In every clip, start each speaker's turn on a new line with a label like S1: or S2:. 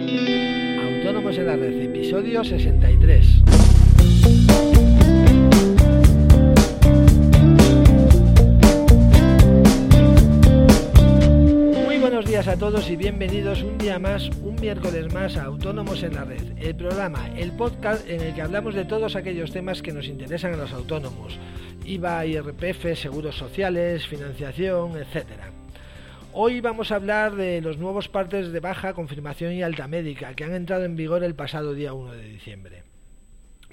S1: Autónomos en la Red, episodio 63. Muy buenos días a todos y bienvenidos un día más, un miércoles más a Autónomos en la Red, el programa, el podcast en el que hablamos de todos aquellos temas que nos interesan a los autónomos. IVA, IRPF, seguros sociales, financiación, etcétera. Hoy vamos a hablar de los nuevos partes de baja, confirmación y alta médica que han entrado en vigor el pasado día 1 de diciembre.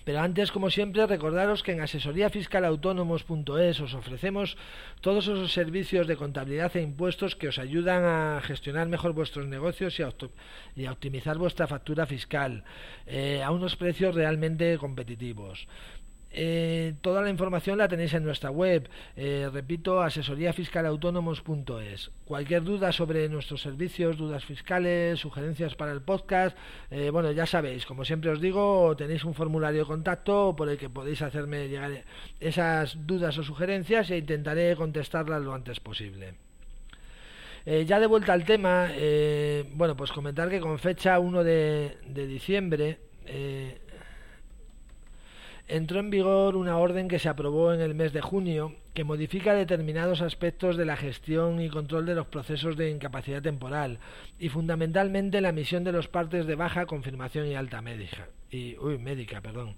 S1: Pero antes, como siempre, recordaros que en asesoríafiscalautónomos.es os ofrecemos todos esos servicios de contabilidad e impuestos que os ayudan a gestionar mejor vuestros negocios y a, optimizar vuestra factura fiscal eh, a unos precios realmente competitivos. Eh, toda la información la tenéis en nuestra web, eh, repito, asesoríafiscalautónomos.es. Cualquier duda sobre nuestros servicios, dudas fiscales, sugerencias para el podcast, eh, bueno, ya sabéis, como siempre os digo, tenéis un formulario de contacto por el que podéis hacerme llegar esas dudas o sugerencias e intentaré contestarlas lo antes posible. ya de vuelta al tema, bueno, pues comentar que con fecha 1 de, de diciembre, entró en vigor una orden que se aprobó en el mes de junio que modifica determinados aspectos de la gestión y control de los procesos de incapacidad temporal y fundamentalmente la emisión de los partes de baja, confirmación y alta médica. Y, uy, médica, perdón.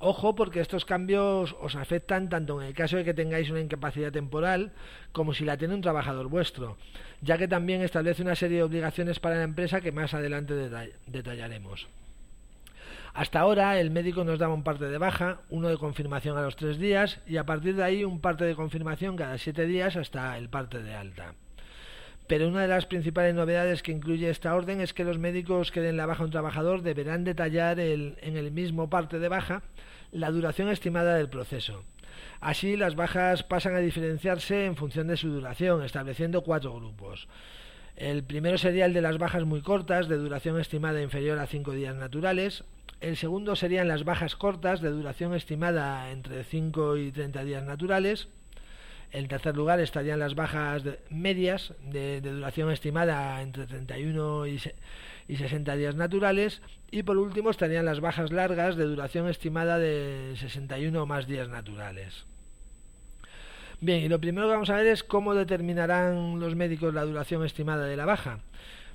S1: Ojo porque estos cambios os afectan tanto en el caso de que tengáis una incapacidad temporal como si la tiene un trabajador vuestro, ya que también establece una serie de obligaciones para la empresa que más adelante detallaremos. Hasta ahora el médico nos daba un parte de baja, uno de confirmación a los tres días y a partir de ahí un parte de confirmación cada siete días hasta el parte de alta. Pero una de las principales novedades que incluye esta orden es que los médicos que den la baja a un trabajador deberán detallar en el mismo parte de baja la duración estimada del proceso. Así las bajas pasan a diferenciarse en función de su duración, estableciendo cuatro grupos. El primero sería el de las bajas muy cortas, de duración estimada inferior a cinco días naturales, el segundo serían las bajas cortas de duración estimada entre 5 y 30 días naturales. En tercer lugar estarían las bajas medias de, duración estimada entre 31 y, y 60 días naturales. Y por último estarían las bajas largas de duración estimada de 61 o más días naturales. Bien, y lo primero que vamos a ver es cómo determinarán los médicos la duración estimada de la baja.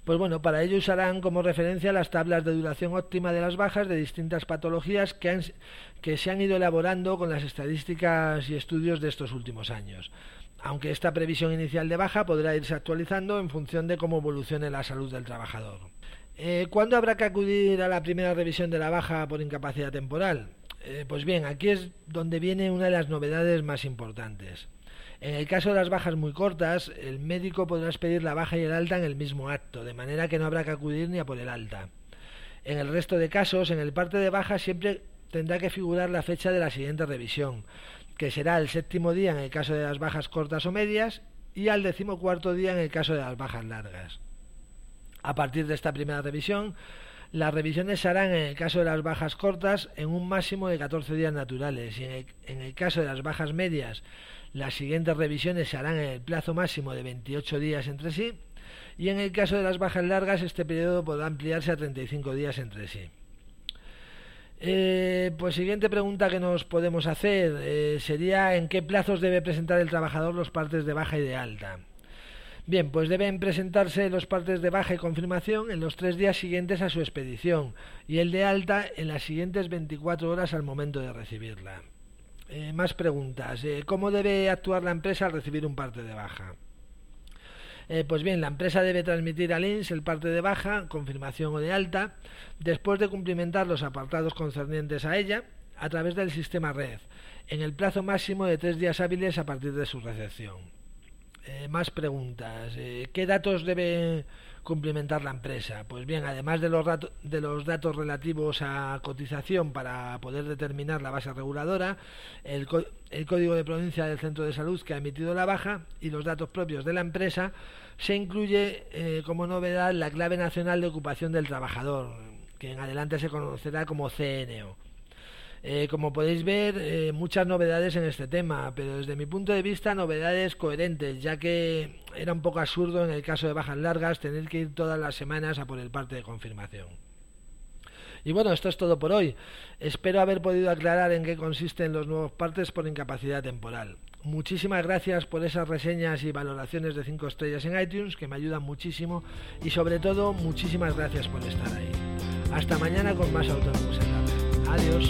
S1: Pues bueno, para ello usarán como referencia las tablas de duración óptima de las bajas de distintas patologías que, que se han ido elaborando con las estadísticas y estudios de estos últimos años. Aunque esta previsión inicial de baja podrá irse actualizando en función de cómo evolucione la salud del trabajador. Eh, ¿Cuándo habrá que acudir a la primera revisión de la baja por incapacidad temporal? Eh, pues bien, aquí es donde viene una de las novedades más importantes. En el caso de las bajas muy cortas, el médico podrá expedir la baja y el alta en el mismo acto, de manera que no habrá que acudir ni a por el alta. En el resto de casos, en el parte de baja siempre tendrá que figurar la fecha de la siguiente revisión, que será el séptimo día en el caso de las bajas cortas o medias y al decimocuarto día en el caso de las bajas largas. A partir de esta primera revisión, las revisiones se harán en el caso de las bajas cortas en un máximo de 14 días naturales y en el, caso de las bajas medias las siguientes revisiones se harán en el plazo máximo de 28 días entre sí y en el caso de las bajas largas este periodo podrá ampliarse a 35 días entre sí. Eh, pues siguiente pregunta que nos podemos hacer eh, sería en qué plazos debe presentar el trabajador los partes de baja y de alta. Bien, pues deben presentarse los partes de baja y confirmación en los tres días siguientes a su expedición y el de alta en las siguientes 24 horas al momento de recibirla. Eh, más preguntas. Eh, ¿Cómo debe actuar la empresa al recibir un parte de baja? Eh, pues bien, la empresa debe transmitir al INS el parte de baja, confirmación o de alta, después de cumplimentar los apartados concernientes a ella, a través del sistema red, en el plazo máximo de tres días hábiles a partir de su recepción. Más preguntas. ¿Qué datos debe cumplimentar la empresa? Pues bien, además de los, de los datos relativos a cotización para poder determinar la base reguladora, el, el código de provincia del centro de salud que ha emitido la baja y los datos propios de la empresa, se incluye eh, como novedad la clave nacional de ocupación del trabajador, que en adelante se conocerá como CNO. Eh, como podéis ver, eh, muchas novedades en este tema, pero desde mi punto de vista novedades coherentes, ya que era un poco absurdo en el caso de bajas largas tener que ir todas las semanas a por el parte de confirmación. Y bueno, esto es todo por hoy. Espero haber podido aclarar en qué consisten los nuevos partes por incapacidad temporal. Muchísimas gracias por esas reseñas y valoraciones de 5 estrellas en iTunes que me ayudan muchísimo y sobre todo muchísimas gracias por estar ahí. Hasta mañana con más red. Adiós.